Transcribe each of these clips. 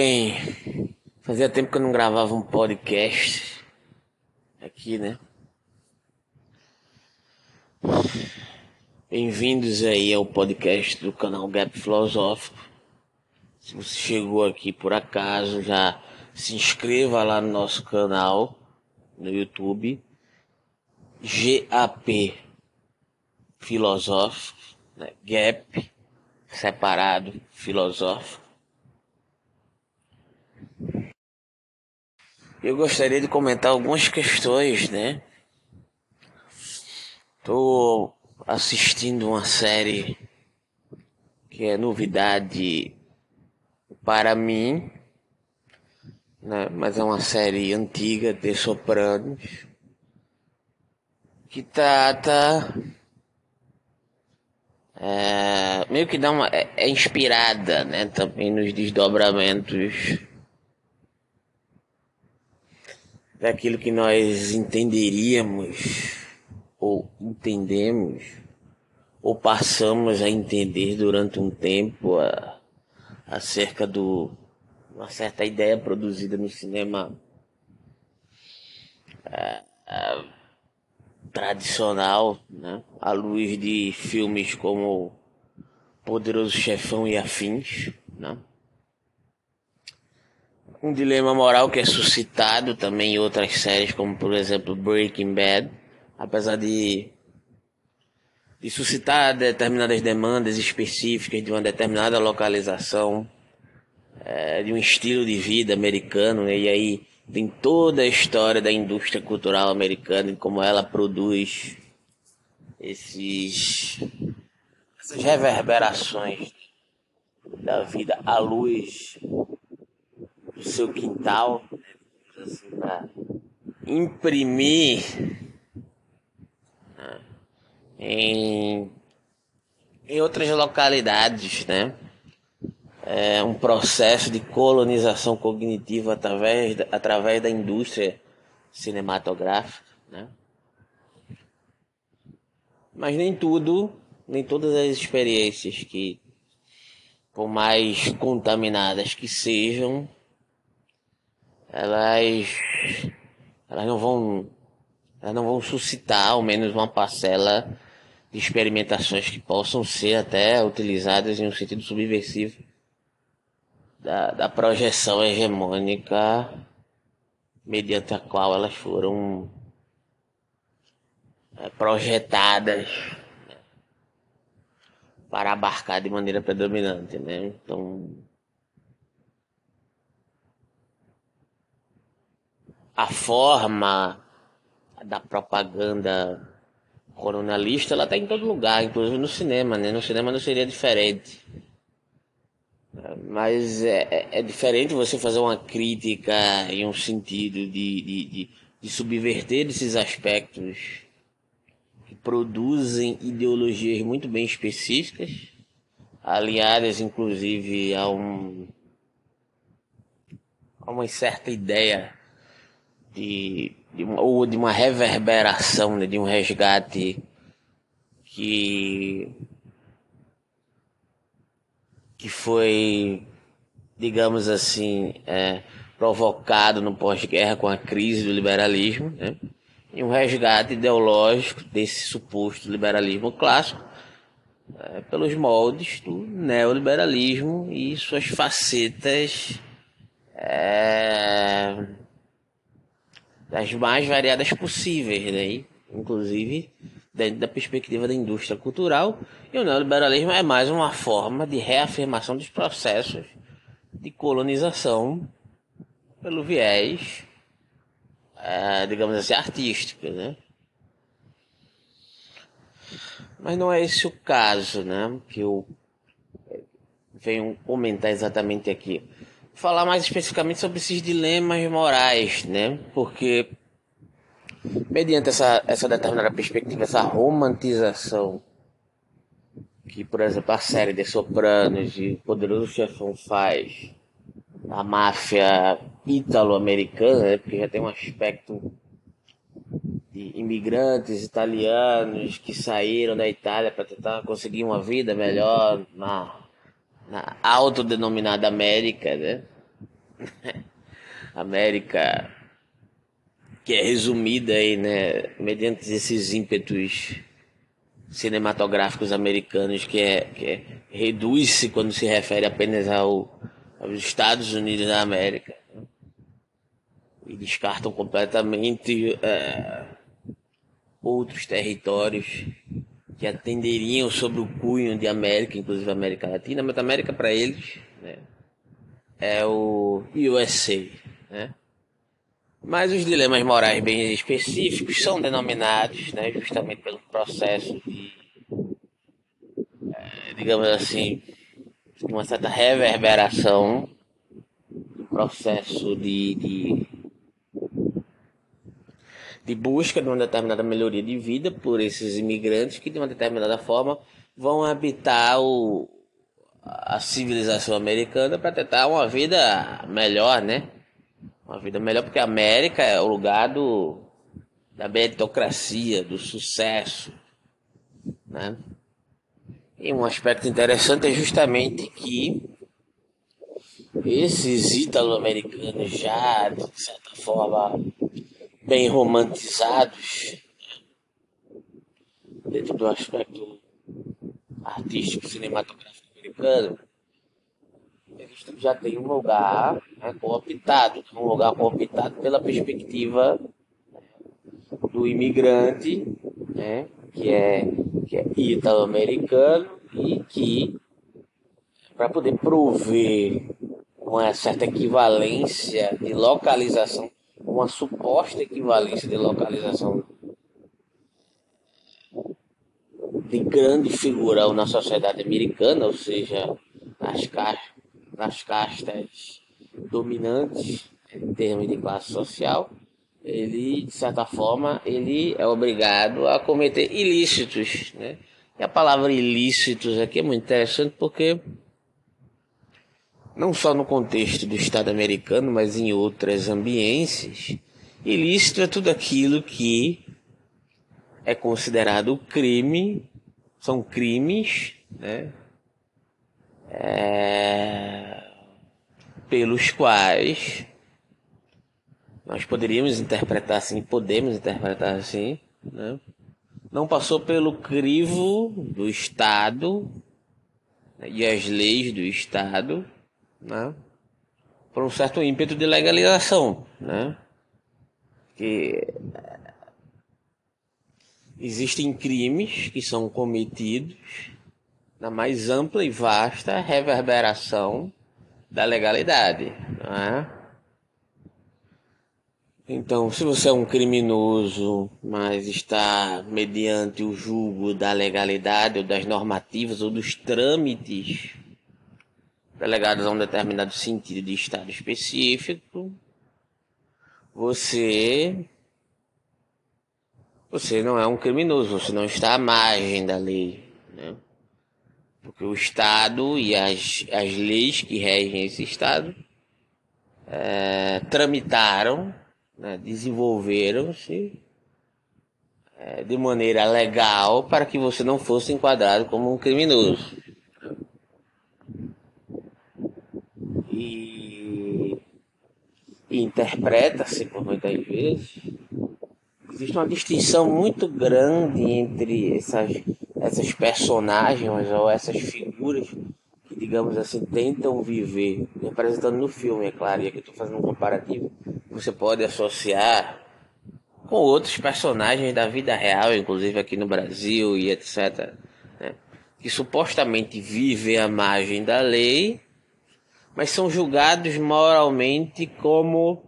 Bem, fazia tempo que eu não gravava um podcast aqui, né? Bem-vindos aí ao podcast do canal Gap Filosófico. Se você chegou aqui por acaso, já se inscreva lá no nosso canal no YouTube. GAP Filosófico, né? Gap separado filosófico. Eu gostaria de comentar algumas questões, né? Tô assistindo uma série que é novidade para mim, né? mas é uma série antiga de Sopranos que trata é, meio que dá uma é, é inspirada, né? Também nos desdobramentos daquilo que nós entenderíamos ou entendemos ou passamos a entender durante um tempo a, acerca do uma certa ideia produzida no cinema a, a, tradicional, né? à luz de filmes como Poderoso Chefão e Afins, né? Um dilema moral que é suscitado também em outras séries, como por exemplo Breaking Bad, apesar de, de suscitar determinadas demandas específicas de uma determinada localização, é, de um estilo de vida americano, né? e aí tem toda a história da indústria cultural americana e como ela produz esses essas reverberações da vida à luz seu quintal, assim, para imprimir né, em, em outras localidades, né? É um processo de colonização cognitiva através da, através da indústria cinematográfica, né? Mas nem tudo, nem todas as experiências que, por mais contaminadas que sejam, elas, elas não vão, elas não vão suscitar ao menos uma parcela de experimentações que possam ser até utilizadas em um sentido subversivo da, da projeção hegemônica mediante a qual elas foram é, projetadas né, para abarcar de maneira predominante, né? Então a forma da propaganda coronalista ela está em todo lugar, inclusive no cinema, né? No cinema não seria diferente. Mas é, é, é diferente você fazer uma crítica em um sentido de, de, de, de subverter esses aspectos que produzem ideologias muito bem específicas, alinhadas inclusive a um a uma certa ideia de, de uma, ou de uma reverberação, né, de um resgate que que foi, digamos assim, é, provocado no pós-guerra com a crise do liberalismo, né? e um resgate ideológico desse suposto liberalismo clássico é, pelos moldes do neoliberalismo e suas facetas é, das mais variadas possíveis, né? inclusive dentro da perspectiva da indústria cultural. E o neoliberalismo é mais uma forma de reafirmação dos processos de colonização pelo viés, é, digamos assim, artístico, né? Mas não é esse o caso, né? Que eu venho comentar exatamente aqui falar mais especificamente sobre esses dilemas morais, né? Porque mediante essa, essa determinada perspectiva, essa romantização que, por exemplo, a série de Sopranos de Poderoso Chefão faz, a máfia italo-americana, né? porque já tem um aspecto de imigrantes italianos que saíram da Itália para tentar conseguir uma vida melhor na na autodenominada América, né? América que é resumida aí, né, mediante esses ímpetos cinematográficos americanos que é, que é reduz-se quando se refere apenas ao, aos Estados Unidos da América e descartam completamente é, outros territórios que atenderiam sobre o cunho de América, inclusive América Latina, mas América para eles né, é o USA, né? Mas os dilemas morais bem específicos são denominados, né, justamente pelo processo de, é, digamos assim, uma certa reverberação, processo de, de, de busca de uma determinada melhoria de vida por esses imigrantes que, de uma determinada forma, vão habitar o, a civilização americana para tentar uma vida melhor, né? Uma vida melhor, porque a América é o lugar do, da meritocracia, do sucesso. Né? E um aspecto interessante é justamente que esses italo-americanos já, de certa forma, bem romantizados, né? dentro do aspecto artístico cinematográfico americano, eles já têm um lugar né, cooptado, um lugar cooptado pela perspectiva do imigrante, né, que é, que é italo-americano e que, para poder prover uma certa equivalência de localização, uma suposta equivalência de localização de grande figura na sociedade americana, ou seja, nas caixas nas castas dominantes em termos de classe social, ele, de certa forma, ele é obrigado a cometer ilícitos, né? E a palavra ilícitos aqui é muito interessante porque não só no contexto do Estado americano, mas em outras ambiências, ilícito é tudo aquilo que é considerado crime, são crimes, né? é, pelos quais nós poderíamos interpretar assim, podemos interpretar assim, né? não passou pelo crivo do Estado né? e as leis do Estado, né? por um certo ímpeto de legalização, né? que existem crimes que são cometidos na mais ampla e vasta reverberação da legalidade. É? Então, se você é um criminoso, mas está mediante o julgo da legalidade ou das normativas ou dos trâmites delegados a um determinado sentido de estado específico, você você não é um criminoso, você não está à margem da lei, né? Porque o Estado e as, as leis que regem esse Estado é, tramitaram, né, desenvolveram-se é, de maneira legal para que você não fosse enquadrado como um criminoso. E, e interpreta-se por muitas vezes existe uma distinção muito grande entre essas essas personagens ou essas figuras que, digamos assim, tentam viver, representando no filme, é claro, e aqui estou fazendo um comparativo, você pode associar com outros personagens da vida real, inclusive aqui no Brasil e etc., né? que supostamente vivem à margem da lei, mas são julgados moralmente como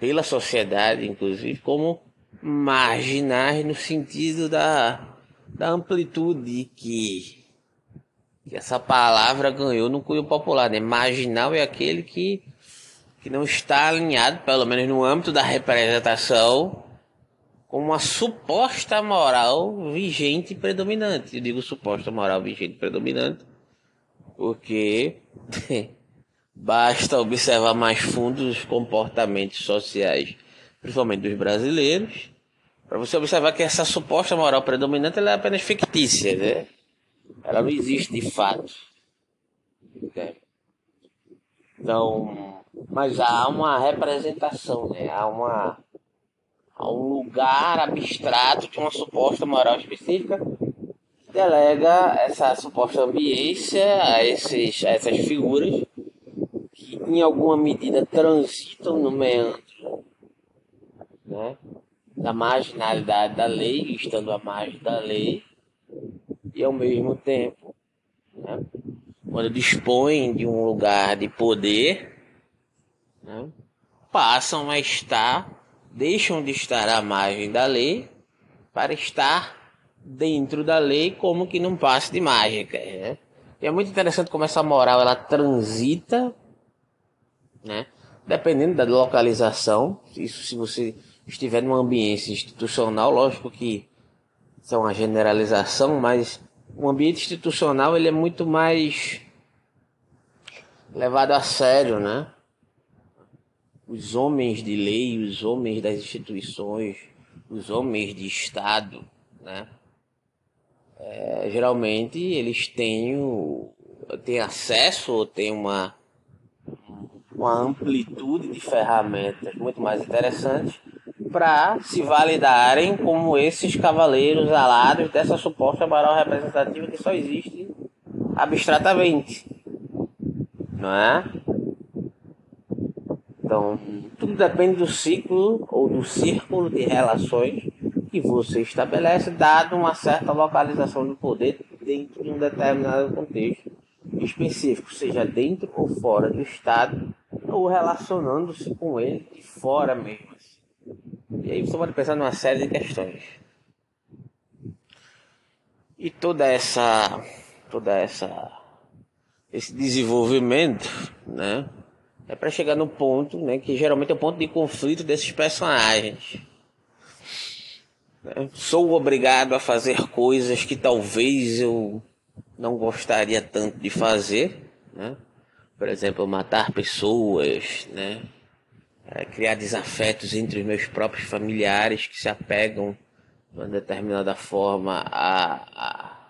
pela sociedade, inclusive, como marginais no sentido da, da amplitude que, que essa palavra ganhou no cunho popular. Né? Marginal é aquele que, que não está alinhado, pelo menos no âmbito da representação, com uma suposta moral vigente e predominante. Eu digo suposta moral vigente e predominante porque basta observar mais fundo os comportamentos sociais, principalmente dos brasileiros, para você observar que essa suposta moral predominante é apenas fictícia, né? Ela não existe de fato. Então, mas há uma representação, né? há, uma, há um lugar abstrato de uma suposta moral específica delega essa suposta ambiência a, esses, a essas figuras que em alguma medida transitam no meandro né? da marginalidade da lei, estando à margem da lei, e ao mesmo tempo, né? quando dispõem de um lugar de poder, né? passam a estar, deixam de estar à margem da lei para estar dentro da lei como que num passe de mágica. Né? E é muito interessante como essa moral ela transita, né? dependendo da localização. Isso se você estiver numa ambiente institucional, lógico que isso é uma generalização, mas o ambiente institucional ele é muito mais levado a sério, né? Os homens de lei, os homens das instituições, os homens de Estado, né? É, geralmente eles têm, o, têm acesso ou têm uma, uma amplitude de ferramentas muito mais interessantes para se validarem como esses cavaleiros alados dessa suposta moral representativa que só existe abstratamente. Não é? Então, tudo depende do ciclo ou do círculo de relações que você estabelece, dado uma certa localização do poder dentro de um determinado contexto específico, seja dentro ou fora do Estado, ou relacionando-se com ele de fora mesmo. E aí você pode pensar numa série de questões. E toda essa toda essa esse desenvolvimento, né, é para chegar no ponto, né, que geralmente é o ponto de conflito desses personagens. Sou obrigado a fazer coisas que talvez eu não gostaria tanto de fazer, né? Por exemplo, matar pessoas, né? é, criar desafetos entre os meus próprios familiares que se apegam de uma determinada forma a, a,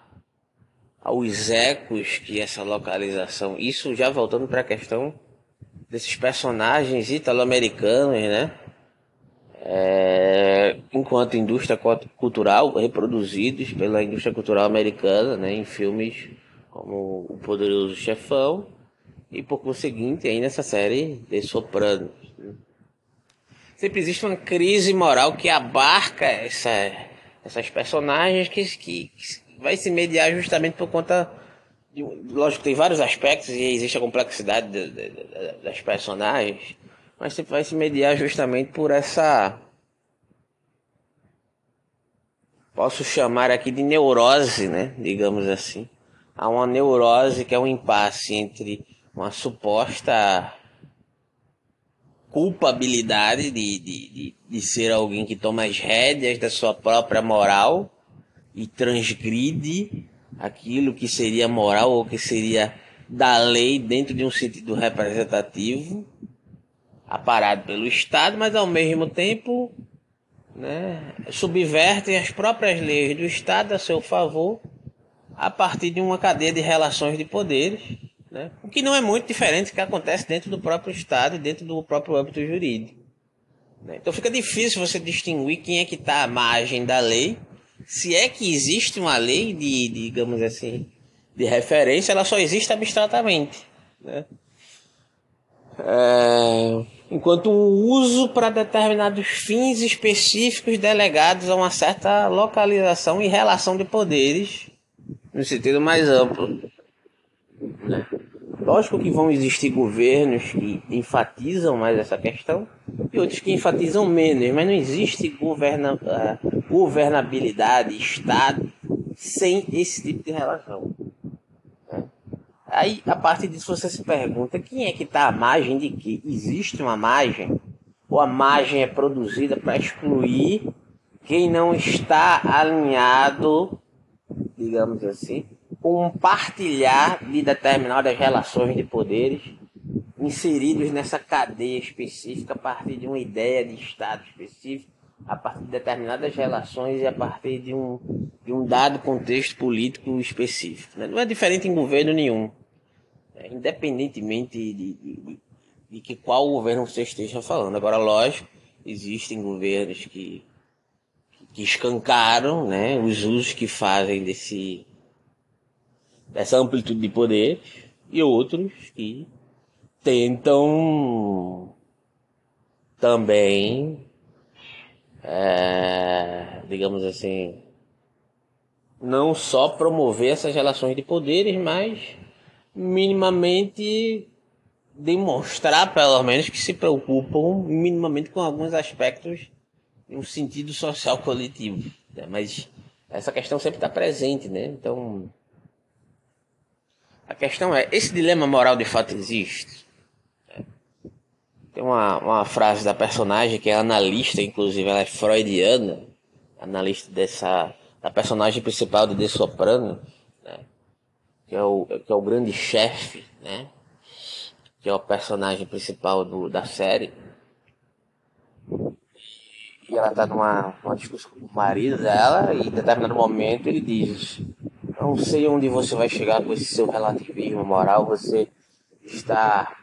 aos ecos que essa localização. Isso já voltando para a questão desses personagens italo-americanos, né? É, enquanto indústria cultural reproduzidos pela indústria cultural americana, né, em filmes como O Poderoso Chefão e por conseguinte aí nessa série de Sopranos sempre existe uma crise moral que abarca essa, essas personagens que, que, que vai se mediar justamente por conta de, lógico tem vários aspectos e existe a complexidade de, de, de, das personagens mas sempre vai se mediar justamente por essa posso chamar aqui de neurose né? Digamos assim. Há uma neurose que é um impasse entre uma suposta culpabilidade de, de, de, de, ser alguém que toma as rédeas da sua própria moral e transgride aquilo que seria moral ou que seria da lei dentro de um sentido representativo, aparado pelo Estado, mas ao mesmo tempo né, subvertem as próprias leis do Estado a seu favor a partir de uma cadeia de relações de poderes né? O que não é muito diferente do que acontece dentro do próprio Estado e dentro do próprio âmbito jurídico. Né? Então fica difícil você distinguir quem é que está à margem da lei. Se é que existe uma lei de, digamos assim, de referência, ela só existe abstratamente. Né? É, enquanto um uso para determinados fins específicos delegados a uma certa localização e relação de poderes no sentido mais amplo. Né? Lógico que vão existir governos que enfatizam mais essa questão e outros que enfatizam menos, mas não existe governa, uh, governabilidade, Estado, sem esse tipo de relação. Aí, a partir disso, você se pergunta quem é que está à margem de que? Existe uma margem? Ou a margem é produzida para excluir quem não está alinhado, digamos assim, um partilhar de determinadas relações de poderes inseridos nessa cadeia específica a partir de uma ideia de Estado específico, a partir de determinadas relações e a partir de um, de um dado contexto político específico. Né? Não é diferente em governo nenhum. Independentemente de, de, de, de que qual governo você esteja falando. Agora, lógico, existem governos que, que escancaram né, os usos que fazem desse, dessa amplitude de poder e outros que tentam também, é, digamos assim, não só promover essas relações de poderes, mas minimamente demonstrar, pelo menos, que se preocupam minimamente com alguns aspectos um sentido social coletivo. Né? Mas essa questão sempre está presente, né? Então, a questão é: esse dilema moral de fato existe? Tem uma, uma frase da personagem que é analista, inclusive ela é freudiana, analista dessa da personagem principal de The Soprano? Que, é o, que é o grande chefe, né? que é o personagem principal do, da série. E ela tá numa, numa discussão com o marido dela e em determinado momento ele diz não sei onde você vai chegar com esse seu relativismo moral, você está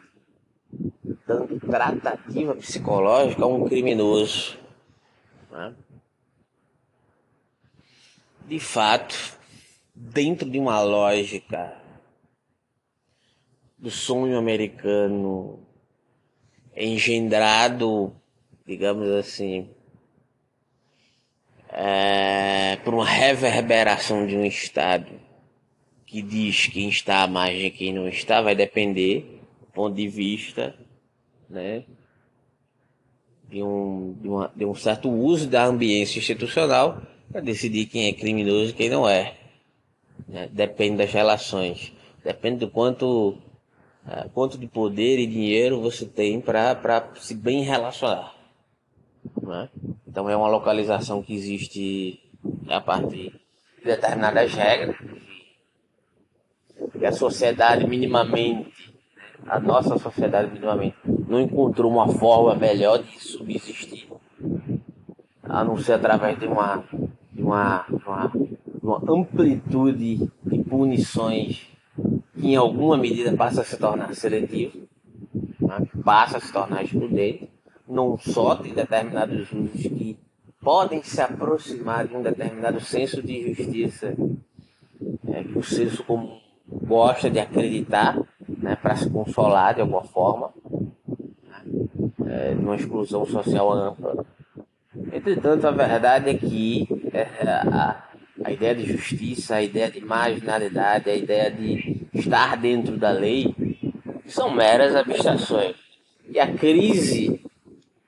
dando tratativa psicológica a um criminoso. Né? de fato, dentro de uma lógica do sonho americano engendrado, digamos assim, é, por uma reverberação de um Estado que diz quem está à margem e quem não está, vai depender do ponto de vista né, de, um, de, uma, de um certo uso da ambiência institucional para decidir quem é criminoso e quem não é. Né? Depende das relações. Depende do quanto, uh, quanto de poder e dinheiro você tem para se bem relacionar. Né? Então é uma localização que existe a partir de determinadas regras. E a sociedade minimamente, a nossa sociedade minimamente, não encontrou uma forma melhor de subsistir, a não ser através de uma uma, uma, uma amplitude de punições que em alguma medida passa a se tornar seletivo, né? passa a se tornar excludente, não só de determinados usos que podem se aproximar de um determinado senso de justiça é, que o ser comum gosta de acreditar né, para se consolar de alguma forma, né, é, numa exclusão social ampla. Entretanto, a verdade é que é, a ideia de justiça, a ideia de marginalidade, a ideia de estar dentro da lei, são meras abstrações. E a crise,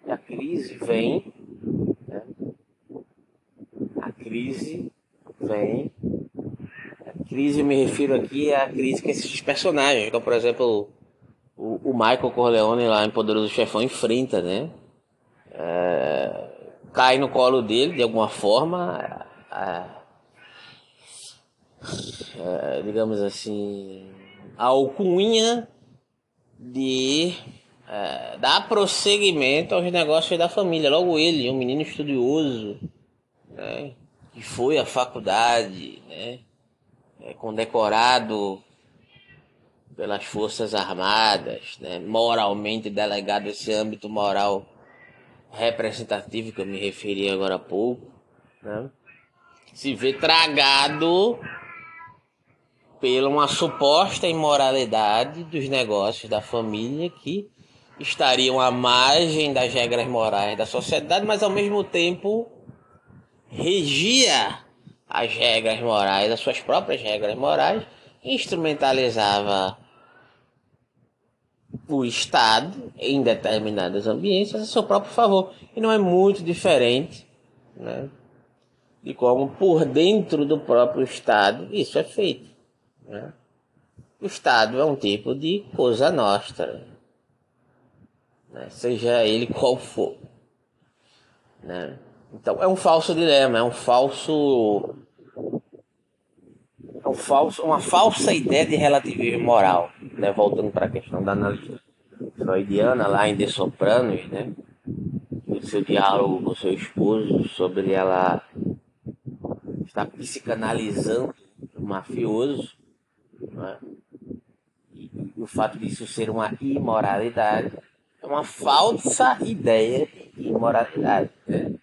a crise vem, né? a crise vem, a crise eu me refiro aqui à crise que esses personagens, então, por exemplo, o, o Michael Corleone lá em Poderoso Chefão enfrenta, né? É, cai no colo dele de alguma forma, a, a, digamos assim, a alcunha de a, dar prosseguimento aos negócios da família. Logo ele, um menino estudioso, né, que foi à faculdade, né, é, condecorado pelas Forças Armadas, né, moralmente delegado esse âmbito moral representativo que eu me referi agora há pouco, né? se vê tragado pela uma suposta imoralidade dos negócios da família que estariam à margem das regras morais da sociedade, mas ao mesmo tempo regia as regras morais, as suas próprias regras morais, instrumentalizava o Estado, em determinadas ambientes, a seu próprio favor. E não é muito diferente né, de como, por dentro do próprio Estado, isso é feito. Né? O Estado é um tipo de coisa nostra, né? seja ele qual for. Né? Então é um falso dilema, é um falso um falso, uma falsa ideia de relativismo moral, né? voltando para a questão da análise freudiana lá em De Sopranos, né? seu diálogo com seu esposo sobre ela estar psicanalizando o mafioso, né? e, e o fato disso ser uma imoralidade, uma falsa ideia de imoralidade né?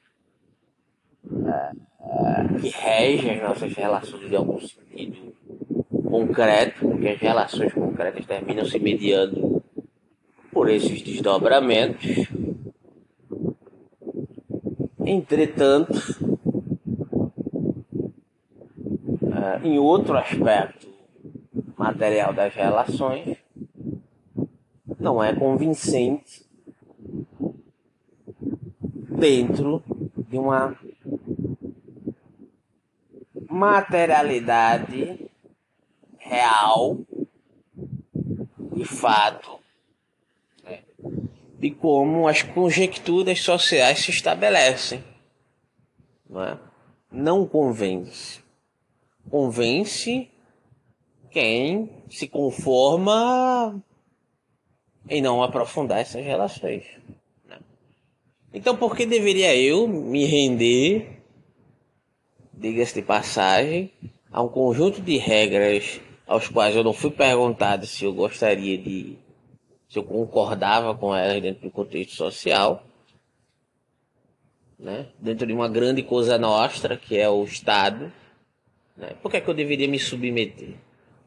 que rege as nossas relações de algum sentido concreto, porque as relações concretas terminam se mediando por esses desdobramentos. Entretanto, em outro aspecto material das relações, não é convincente dentro de uma materialidade real, de fato, né, de como as conjecturas sociais se estabelecem. Não, é? não convence. Convence quem se conforma em não aprofundar essas relações. Né? Então, por que deveria eu me render, diga-se de passagem, a um conjunto de regras aos quais eu não fui perguntado se eu gostaria de. se eu concordava com elas dentro do contexto social, né? dentro de uma grande coisa nossa, que é o Estado. Né? Por que, é que eu deveria me submeter?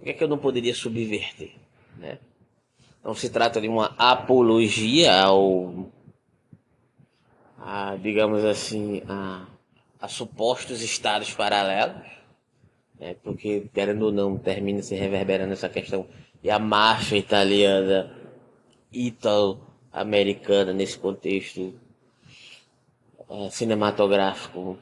Por que, é que eu não poderia subverter? Né? Não se trata de uma apologia ao. A, digamos assim, a, a supostos estados paralelos é, porque, querendo ou não, termina se reverberando essa questão e a máfia italiana, italo-americana, nesse contexto é, cinematográfico,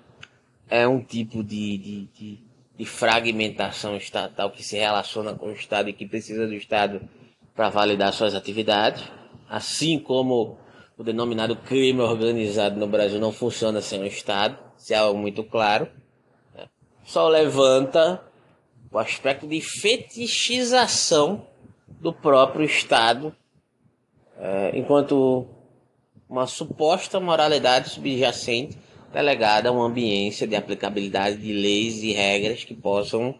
é um tipo de, de, de, de, fragmentação estatal que se relaciona com o Estado e que precisa do Estado para validar suas atividades, assim como o denominado crime organizado no Brasil não funciona sem o Estado, se é algo muito claro só levanta o aspecto de fetichização do próprio Estado, é, enquanto uma suposta moralidade subjacente delegada a uma ambiência de aplicabilidade de leis e regras que possam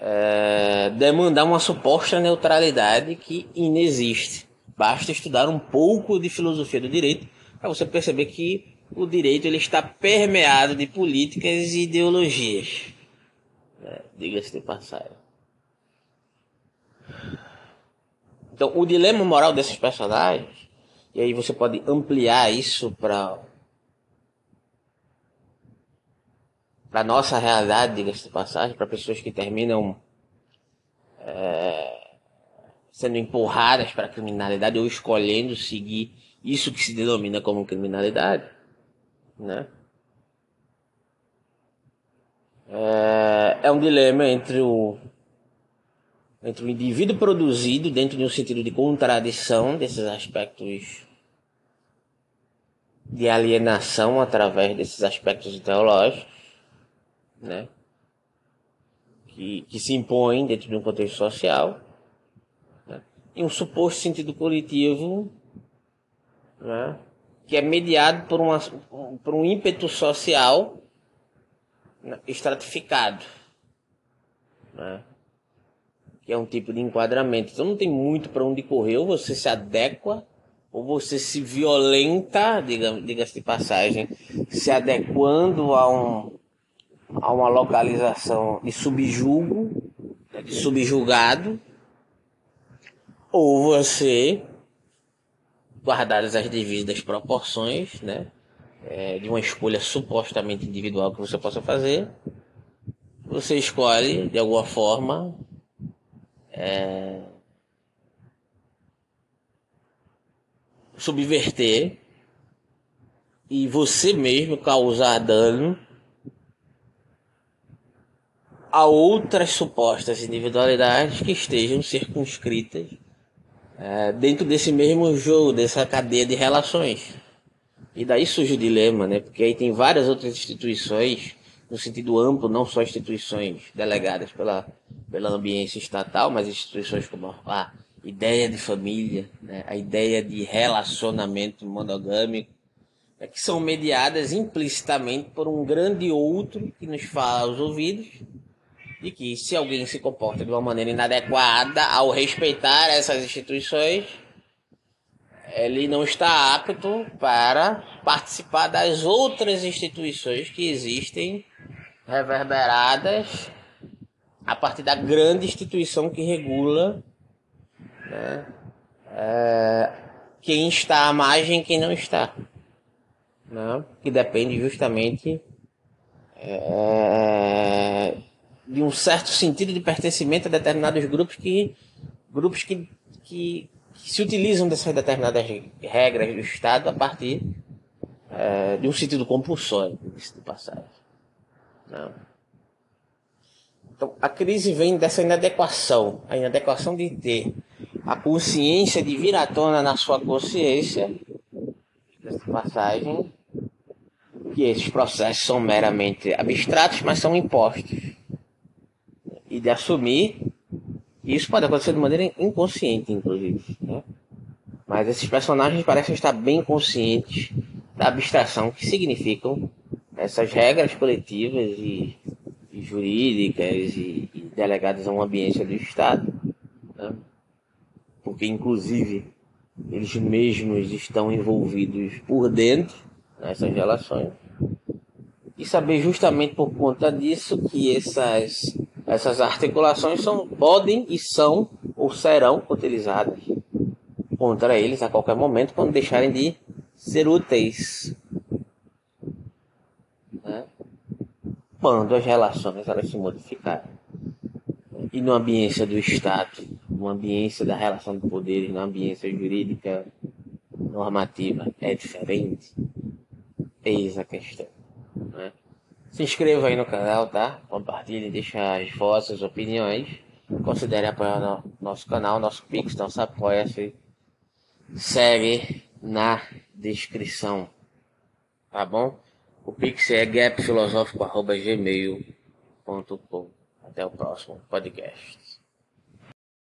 é, demandar uma suposta neutralidade que inexiste. Basta estudar um pouco de filosofia do direito para você perceber que o direito ele está permeado de políticas e ideologias. É, Diga-se de passagem. Então, o dilema moral desses personagens, e aí você pode ampliar isso para para nossa realidade, diga-se de passagem, para pessoas que terminam é, sendo empurradas para a criminalidade ou escolhendo seguir isso que se denomina como criminalidade né? É, é um dilema entre o entre o indivíduo produzido dentro de um sentido de contradição desses aspectos de alienação através desses aspectos ideológicos, né? Que, que se impõem dentro de um contexto social, né? e um suposto sentido coletivo, né? que é mediado por, uma, por um ímpeto social né, estratificado. Né? Que é um tipo de enquadramento. Então não tem muito para onde correr, ou você se adequa, ou você se violenta, diga-se diga de passagem, se adequando a, um, a uma localização de subjugo, né, de subjugado, ou você guardadas as devidas proporções, né? É, de uma escolha supostamente individual que você possa fazer, você escolhe de alguma forma é, subverter e você mesmo causar dano a outras supostas individualidades que estejam circunscritas é, dentro desse mesmo jogo, dessa cadeia de relações. E daí surge o dilema, né? Porque aí tem várias outras instituições, no sentido amplo, não só instituições delegadas pela, pela ambiência estatal, mas instituições como a ideia de família, né? a ideia de relacionamento monogâmico, né? que são mediadas implicitamente por um grande outro que nos fala aos ouvidos de que se alguém se comporta de uma maneira inadequada ao respeitar essas instituições, ele não está apto para participar das outras instituições que existem reverberadas a partir da grande instituição que regula né, é, quem está à margem e quem não está. Né, que depende justamente é, de um certo sentido de pertencimento a determinados grupos que grupos que, que, que se utilizam dessas determinadas regras do Estado a partir é, de um sentido compulsório, de passagem. Não. Então, a crise vem dessa inadequação, a inadequação de ter a consciência de vir à tona na sua consciência, dessa passagem, que esses processos são meramente abstratos, mas são impostos. E de assumir, isso pode acontecer de maneira inconsciente, inclusive. Né? Mas esses personagens parecem estar bem conscientes da abstração que significam essas regras coletivas e, e jurídicas e, e, delegadas a uma ambiência do Estado. Né? Porque, inclusive, eles mesmos estão envolvidos por dentro nessas relações e saber justamente por conta disso que essas, essas articulações são, podem e são ou serão utilizadas contra eles a qualquer momento quando deixarem de ser úteis. Né? Quando as relações elas se modificarem. E na ambiência do Estado, na ambiência da relação de poderes, na ambiência jurídica normativa é diferente. Eis a questão. Se inscreva aí no canal, tá? Compartilhe, deixa as vossas opiniões. Considere apoiar no nosso canal, nosso Pix, nosso apoia-se. Segue na descrição. Tá bom? O Pix é gapfilosófico.gmail.com. Até o próximo podcast.